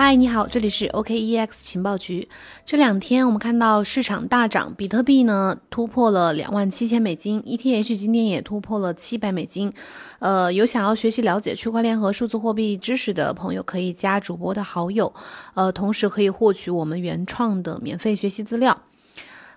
嗨，你好，这里是 OKEX 情报局。这两天我们看到市场大涨，比特币呢突破了两万七千美金，ETH 今天也突破了七百美金。呃，有想要学习了解区块链和数字货币知识的朋友，可以加主播的好友，呃，同时可以获取我们原创的免费学习资料。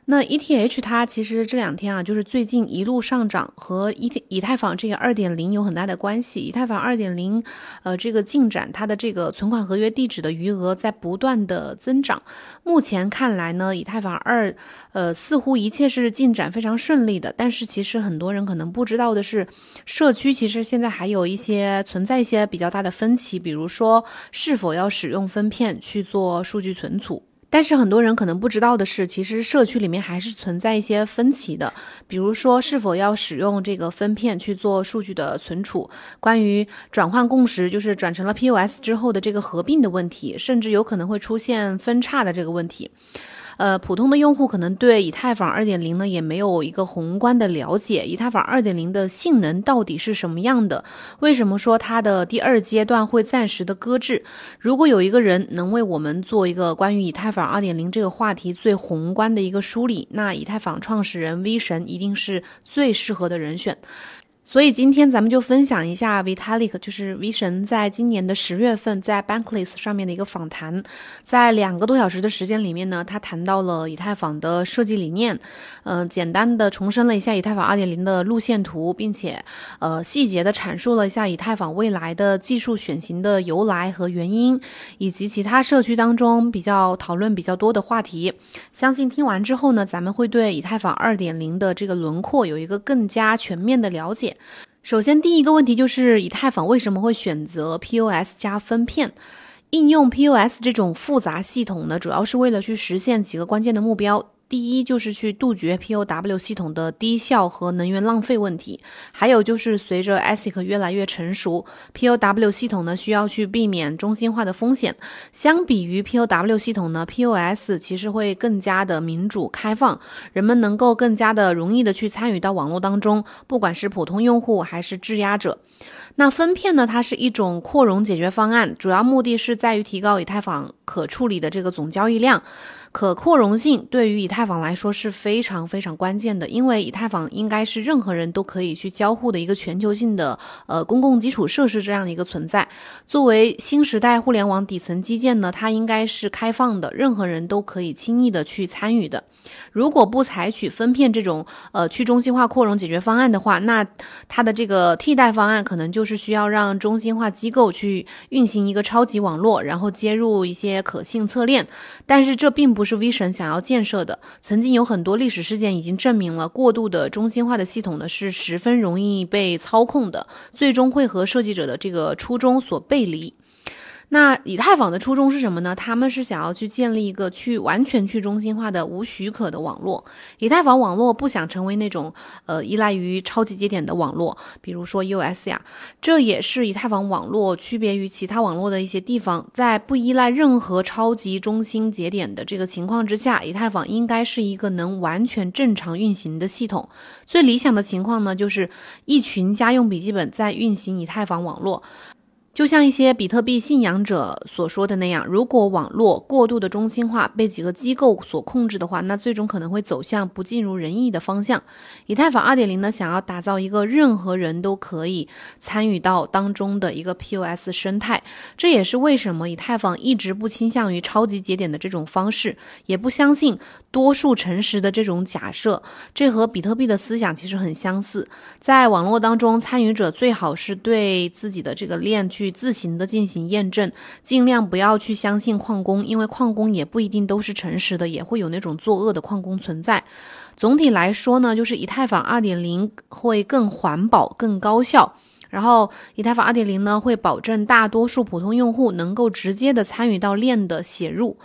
那 ETH 它其实这两天啊，就是最近一路上涨，和以以太坊这个二点零有很大的关系。以太坊二点零，呃，这个进展，它的这个存款合约地址的余额在不断的增长。目前看来呢，以太坊二，呃，似乎一切是进展非常顺利的。但是其实很多人可能不知道的是，社区其实现在还有一些存在一些比较大的分歧，比如说是否要使用分片去做数据存储。但是很多人可能不知道的是，其实社区里面还是存在一些分歧的，比如说是否要使用这个分片去做数据的存储，关于转换共识，就是转成了 POS 之后的这个合并的问题，甚至有可能会出现分叉的这个问题。呃，普通的用户可能对以太坊二点零呢也没有一个宏观的了解，以太坊二点零的性能到底是什么样的？为什么说它的第二阶段会暂时的搁置？如果有一个人能为我们做一个关于以太坊二点零这个话题最宏观的一个梳理，那以太坊创始人 V 神一定是最适合的人选。所以今天咱们就分享一下 Vitalik，就是 V 神在今年的十月份在 Bankless 上面的一个访谈，在两个多小时的时间里面呢，他谈到了以太坊的设计理念，嗯，简单的重申了一下以太坊2.0的路线图，并且呃细节的阐述了一下以太坊未来的技术选型的由来和原因，以及其他社区当中比较讨论比较多的话题。相信听完之后呢，咱们会对以太坊2.0的这个轮廓有一个更加全面的了解。首先，第一个问题就是以太坊为什么会选择 POS 加分片？应用 POS 这种复杂系统呢，主要是为了去实现几个关键的目标。第一就是去杜绝 POW 系统的低效和能源浪费问题，还有就是随着 ASIC 越来越成熟，POW 系统呢需要去避免中心化的风险。相比于 POW 系统呢，POS 其实会更加的民主开放，人们能够更加的容易的去参与到网络当中，不管是普通用户还是质押者。那分片呢？它是一种扩容解决方案，主要目的是在于提高以太坊可处理的这个总交易量。可扩容性对于以太坊来说是非常非常关键的，因为以太坊应该是任何人都可以去交互的一个全球性的呃公共基础设施这样的一个存在。作为新时代互联网底层基建呢，它应该是开放的，任何人都可以轻易的去参与的。如果不采取分片这种呃去中心化扩容解决方案的话，那它的这个替代方案可能就是需要让中心化机构去运行一个超级网络，然后接入一些可信测链。但是这并不是 V 神想要建设的。曾经有很多历史事件已经证明了，过度的中心化的系统呢是十分容易被操控的，最终会和设计者的这个初衷所背离。那以太坊的初衷是什么呢？他们是想要去建立一个去完全去中心化的无许可的网络。以太坊网络不想成为那种呃依赖于超级节点的网络，比如说 EOS 呀。这也是以太坊网络区别于其他网络的一些地方，在不依赖任何超级中心节点的这个情况之下，以太坊应该是一个能完全正常运行的系统。最理想的情况呢，就是一群家用笔记本在运行以太坊网络。就像一些比特币信仰者所说的那样，如果网络过度的中心化被几个机构所控制的话，那最终可能会走向不尽如人意的方向。以太坊2.0呢，想要打造一个任何人都可以参与到当中的一个 POS 生态，这也是为什么以太坊一直不倾向于超级节点的这种方式，也不相信多数诚实的这种假设。这和比特币的思想其实很相似，在网络当中，参与者最好是对自己的这个链去。去自行的进行验证，尽量不要去相信矿工，因为矿工也不一定都是诚实的，也会有那种作恶的矿工存在。总体来说呢，就是以太坊二点零会更环保、更高效。然后，以太坊二点零呢，会保证大多数普通用户能够直接的参与到链的写入。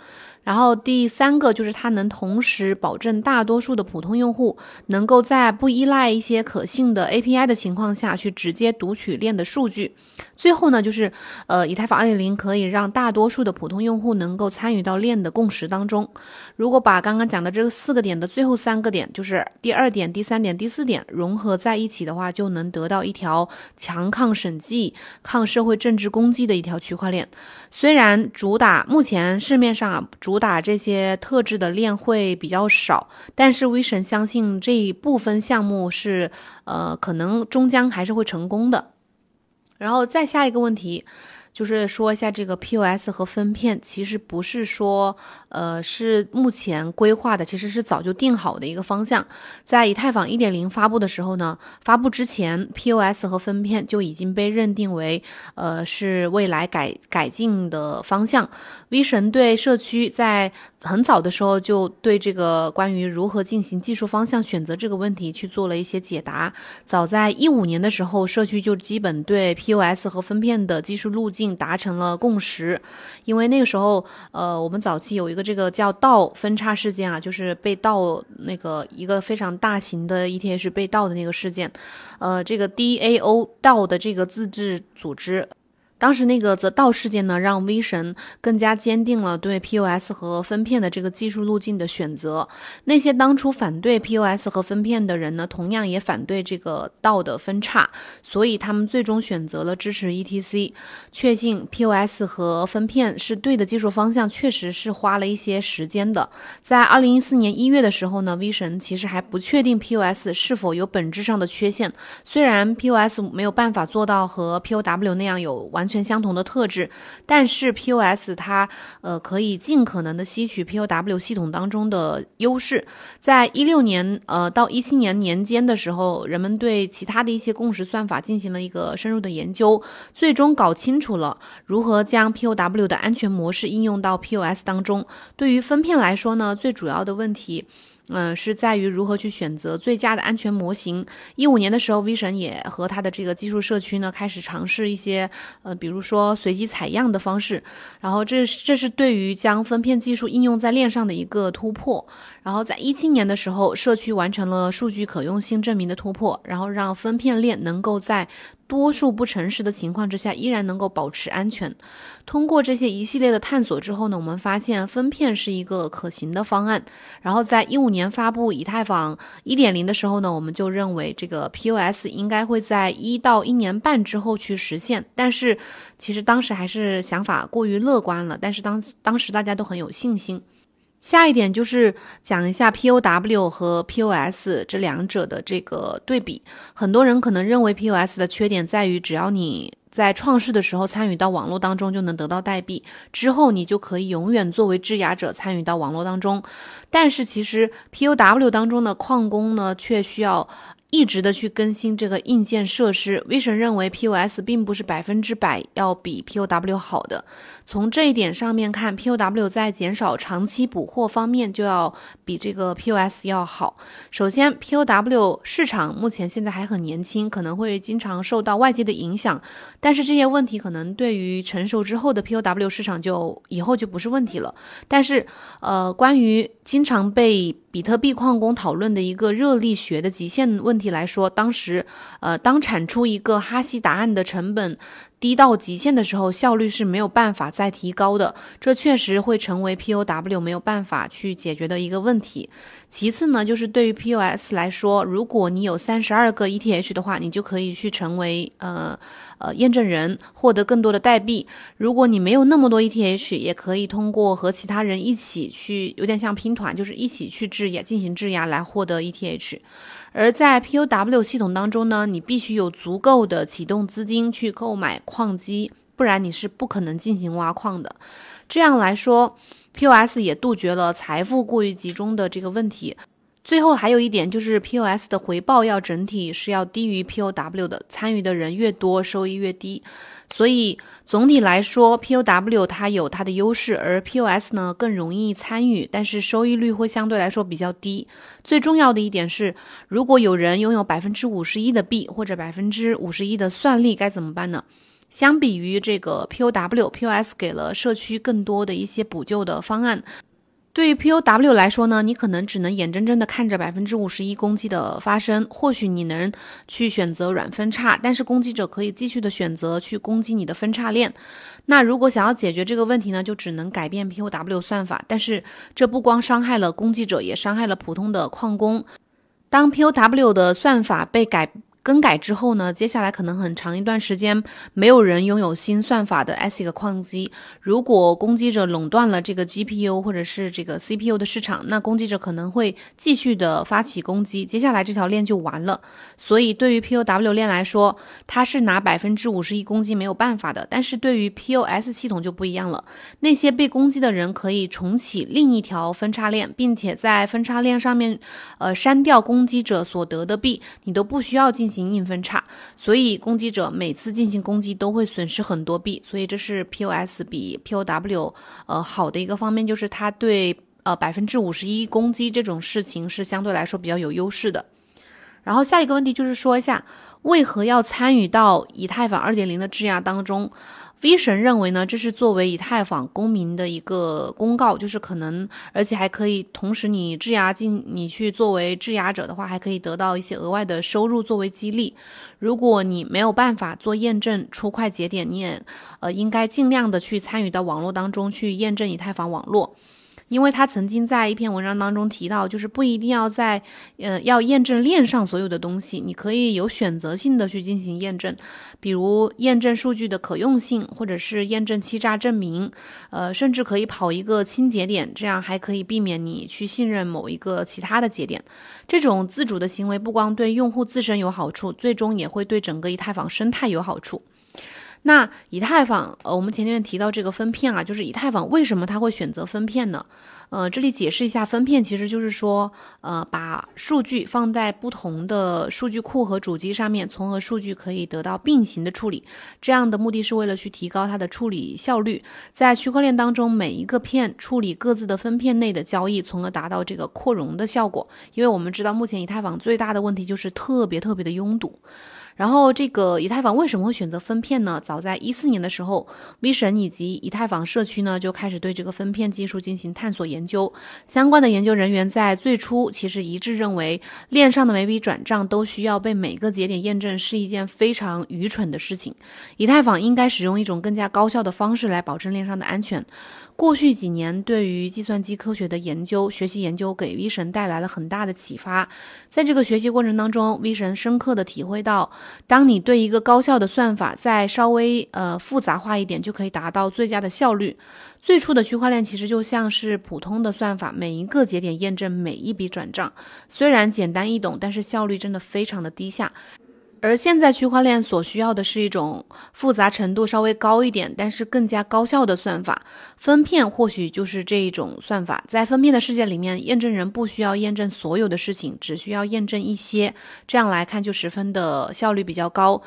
然后第三个就是它能同时保证大多数的普通用户能够在不依赖一些可信的 API 的情况下去直接读取链的数据。最后呢，就是呃，以太坊2.0可以让大多数的普通用户能够参与到链的共识当中。如果把刚刚讲的这个四个点的最后三个点，就是第二点、第三点、第四点融合在一起的话，就能得到一条强抗审计、抗社会政治攻击的一条区块链。虽然主打目前市面上啊主打这些特质的链会比较少，但是威神相信这一部分项目是呃可能终将还是会成功的。然后再下一个问题。就是说一下这个 POS 和分片，其实不是说，呃，是目前规划的，其实是早就定好的一个方向。在以太坊一点零发布的时候呢，发布之前，POS 和分片就已经被认定为，呃，是未来改改进的方向。V 神对社区在很早的时候就对这个关于如何进行技术方向选择这个问题去做了一些解答。早在一五年的时候，社区就基本对 POS 和分片的技术路径。达成了共识，因为那个时候，呃，我们早期有一个这个叫盗分叉事件啊，就是被盗那个一个非常大型的 ETH 被盗的那个事件，呃，这个 DAO 盗的这个自治组织。当时那个则道事件呢，让 V 神更加坚定了对 POS 和分片的这个技术路径的选择。那些当初反对 POS 和分片的人呢，同样也反对这个道的分叉，所以他们最终选择了支持 ETC。确信 POS 和分片是对的技术方向，确实是花了一些时间的。在二零一四年一月的时候呢，V 神其实还不确定 POS 是否有本质上的缺陷。虽然 POS 没有办法做到和 POW 那样有完。完全相同的特质，但是 POS 它呃可以尽可能的吸取 POW 系统当中的优势。在一六年呃到一七年年间的时候，人们对其他的一些共识算法进行了一个深入的研究，最终搞清楚了如何将 POW 的安全模式应用到 POS 当中。对于分片来说呢，最主要的问题。嗯，是在于如何去选择最佳的安全模型。一五年的时候，V 神也和他的这个技术社区呢，开始尝试一些，呃，比如说随机采样的方式。然后，这这是对于将分片技术应用在链上的一个突破。然后，在一七年的时候，社区完成了数据可用性证明的突破，然后让分片链能够在。多数不诚实的情况之下，依然能够保持安全。通过这些一系列的探索之后呢，我们发现分片是一个可行的方案。然后在一五年发布以太坊一点零的时候呢，我们就认为这个 POS 应该会在一到一年半之后去实现。但是其实当时还是想法过于乐观了，但是当当时大家都很有信心。下一点就是讲一下 POW 和 POS 这两者的这个对比。很多人可能认为 POS 的缺点在于，只要你在创世的时候参与到网络当中，就能得到代币，之后你就可以永远作为质押者参与到网络当中。但是其实 POW 当中的矿工呢，却需要。一直的去更新这个硬件设施，V 神认为 POS 并不是百分之百要比 POW 好的。从这一点上面看，POW 在减少长期补货方面就要比这个 POS 要好。首先，POW 市场目前现在还很年轻，可能会经常受到外界的影响。但是这些问题可能对于成熟之后的 POW 市场就以后就不是问题了。但是，呃，关于经常被比特币矿工讨论的一个热力学的极限问题来说，当时，呃，当产出一个哈希答案的成本。低到极限的时候，效率是没有办法再提高的，这确实会成为 POW 没有办法去解决的一个问题。其次呢，就是对于 POS 来说，如果你有三十二个 ETH 的话，你就可以去成为呃呃验证人，获得更多的代币。如果你没有那么多 ETH，也可以通过和其他人一起去，有点像拼团，就是一起去质押进行质押来获得 ETH。而在 POW 系统当中呢，你必须有足够的启动资金去购买矿机，不然你是不可能进行挖矿的。这样来说，POS 也杜绝了财富过于集中的这个问题。最后还有一点就是 POS 的回报要整体是要低于 POW 的，参与的人越多，收益越低。所以总体来说，POW 它有它的优势，而 POS 呢更容易参与，但是收益率会相对来说比较低。最重要的一点是，如果有人拥有百分之五十一的币或者百分之五十一的算力，该怎么办呢？相比于这个 POW，POS 给了社区更多的一些补救的方案。对于 POW 来说呢，你可能只能眼睁睁的看着百分之五十一攻击的发生，或许你能去选择软分叉，但是攻击者可以继续的选择去攻击你的分叉链。那如果想要解决这个问题呢，就只能改变 POW 算法，但是这不光伤害了攻击者，也伤害了普通的矿工。当 POW 的算法被改。更改之后呢，接下来可能很长一段时间没有人拥有新算法的 ASIC 矿机。如果攻击者垄断了这个 GPU 或者是这个 CPU 的市场，那攻击者可能会继续的发起攻击，接下来这条链就完了。所以对于 POW 链来说，它是拿百分之五十一攻击没有办法的。但是对于 POS 系统就不一样了，那些被攻击的人可以重启另一条分叉链，并且在分叉链上面，呃，删掉攻击者所得的币，你都不需要进行。行硬分叉，所以攻击者每次进行攻击都会损失很多币，所以这是 POS 比 POW 呃好的一个方面，就是它对呃百分之五十一攻击这种事情是相对来说比较有优势的。然后下一个问题就是说一下，为何要参与到以太坊二点零的质押当中？V 神认为呢，这是作为以太坊公民的一个公告，就是可能，而且还可以同时你质押进，你去作为质押者的话，还可以得到一些额外的收入作为激励。如果你没有办法做验证出块节点，你也呃应该尽量的去参与到网络当中去验证以太坊网络。因为他曾经在一篇文章当中提到，就是不一定要在，呃，要验证链上所有的东西，你可以有选择性的去进行验证，比如验证数据的可用性，或者是验证欺诈证明，呃，甚至可以跑一个清节点，这样还可以避免你去信任某一个其他的节点。这种自主的行为不光对用户自身有好处，最终也会对整个以太坊生态有好处。那以太坊，呃，我们前面提到这个分片啊，就是以太坊为什么它会选择分片呢？呃，这里解释一下，分片其实就是说，呃，把数据放在不同的数据库和主机上面，从而数据可以得到并行的处理。这样的目的是为了去提高它的处理效率，在区块链当中，每一个片处理各自的分片内的交易，从而达到这个扩容的效果。因为我们知道，目前以太坊最大的问题就是特别特别的拥堵。然后，这个以太坊为什么会选择分片呢？早在一四年的时候，V 神以及以太坊社区呢就开始对这个分片技术进行探索研研究。相关的研究人员在最初其实一致认为，链上的每笔转账都需要被每个节点验证，是一件非常愚蠢的事情。以太坊应该使用一种更加高效的方式来保证链上的安全。过去几年，对于计算机科学的研究、学习研究，给 V 神带来了很大的启发。在这个学习过程当中，V 神深刻的体会到，当你对一个高效的算法再稍微呃复杂化一点，就可以达到最佳的效率。最初的区块链其实就像是普通的算法，每一个节点验证每一笔转账，虽然简单易懂，但是效率真的非常的低下。而现在区块链所需要的是一种复杂程度稍微高一点，但是更加高效的算法。分片或许就是这一种算法。在分片的世界里面，验证人不需要验证所有的事情，只需要验证一些，这样来看就十分的效率比较高。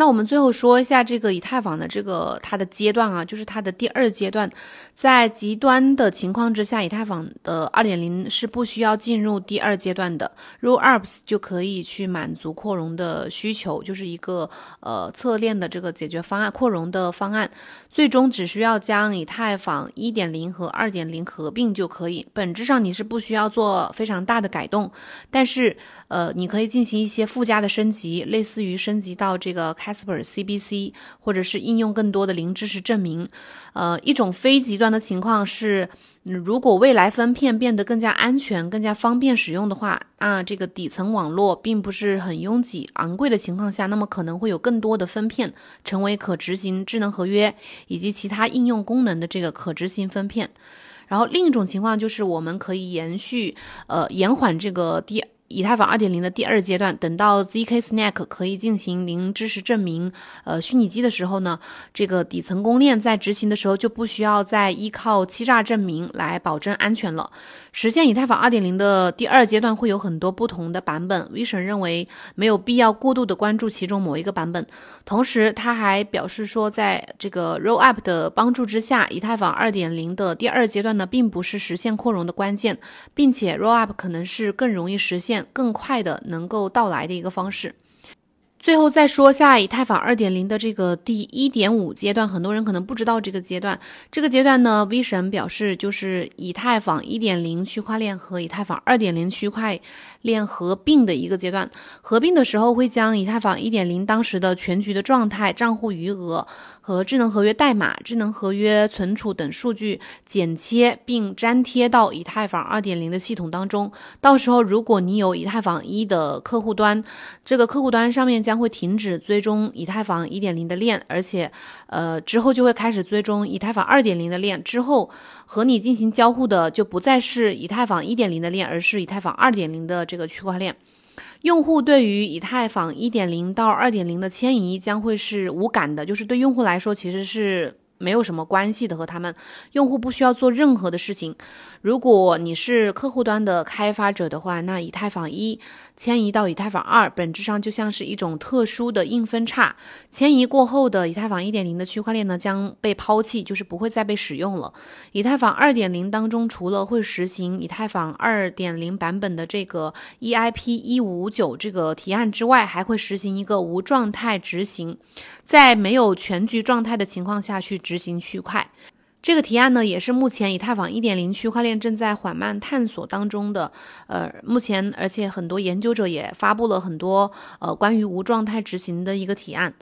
那我们最后说一下这个以太坊的这个它的阶段啊，就是它的第二阶段，在极端的情况之下，以太坊的二点零是不需要进入第二阶段的，Rollups 就可以去满足扩容的需求，就是一个呃侧链的这个解决方案，扩容的方案，最终只需要将以太坊一点零和二点零合并就可以，本质上你是不需要做非常大的改动，但是呃你可以进行一些附加的升级，类似于升级到这个开。Casper CBC，或者是应用更多的零知识证明。呃，一种非极端的情况是，如果未来分片变得更加安全、更加方便使用的话，啊，这个底层网络并不是很拥挤、昂贵的情况下，那么可能会有更多的分片成为可执行智能合约以及其他应用功能的这个可执行分片。然后另一种情况就是，我们可以延续，呃，延缓这个第。以太坊二点零的第二阶段，等到 zk snack 可以进行零知识证明，呃，虚拟机的时候呢，这个底层公链在执行的时候就不需要再依靠欺诈证明来保证安全了。实现以太坊二点零的第二阶段会有很多不同的版本，V 神认为没有必要过度的关注其中某一个版本。同时，他还表示说，在这个 Rollup 的帮助之下，以太坊二点零的第二阶段呢，并不是实现扩容的关键，并且 Rollup 可能是更容易实现。更快的能够到来的一个方式。最后再说下以太坊二点零的这个第一点五阶段，很多人可能不知道这个阶段。这个阶段呢，V 神表示就是以太坊一点零区块链和以太坊二点零区块链合并的一个阶段。合并的时候会将以太坊一点零当时的全局的状态、账户余额和智能合约代码、智能合约存储等数据剪切并粘贴到以太坊二点零的系统当中。到时候如果你有以太坊一的客户端，这个客户端上面将将会停止追踪以太坊一点零的链，而且，呃，之后就会开始追踪以太坊二点零的链。之后和你进行交互的就不再是以太坊一点零的链，而是以太坊二点零的这个区块链。用户对于以太坊一点零到二点零的迁移将会是无感的，就是对用户来说其实是。没有什么关系的，和他们用户不需要做任何的事情。如果你是客户端的开发者的话，那以太坊一迁移到以太坊二，本质上就像是一种特殊的硬分叉。迁移过后的以太坊一点零的区块链呢，将被抛弃，就是不会再被使用了。以太坊二点零当中，除了会实行以太坊二点零版本的这个 EIP 一五九这个提案之外，还会实行一个无状态执行，在没有全局状态的情况下去。执行区块这个提案呢，也是目前以太坊一点零区块链正在缓慢探索当中的。呃，目前而且很多研究者也发布了很多呃关于无状态执行的一个提案。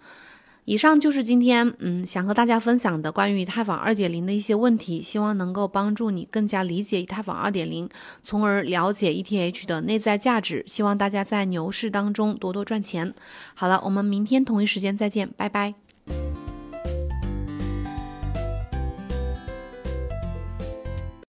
以上就是今天嗯想和大家分享的关于以太坊二点零的一些问题，希望能够帮助你更加理解以太坊二点零，从而了解 ETH 的内在价值。希望大家在牛市当中多多赚钱。好了，我们明天同一时间再见，拜拜。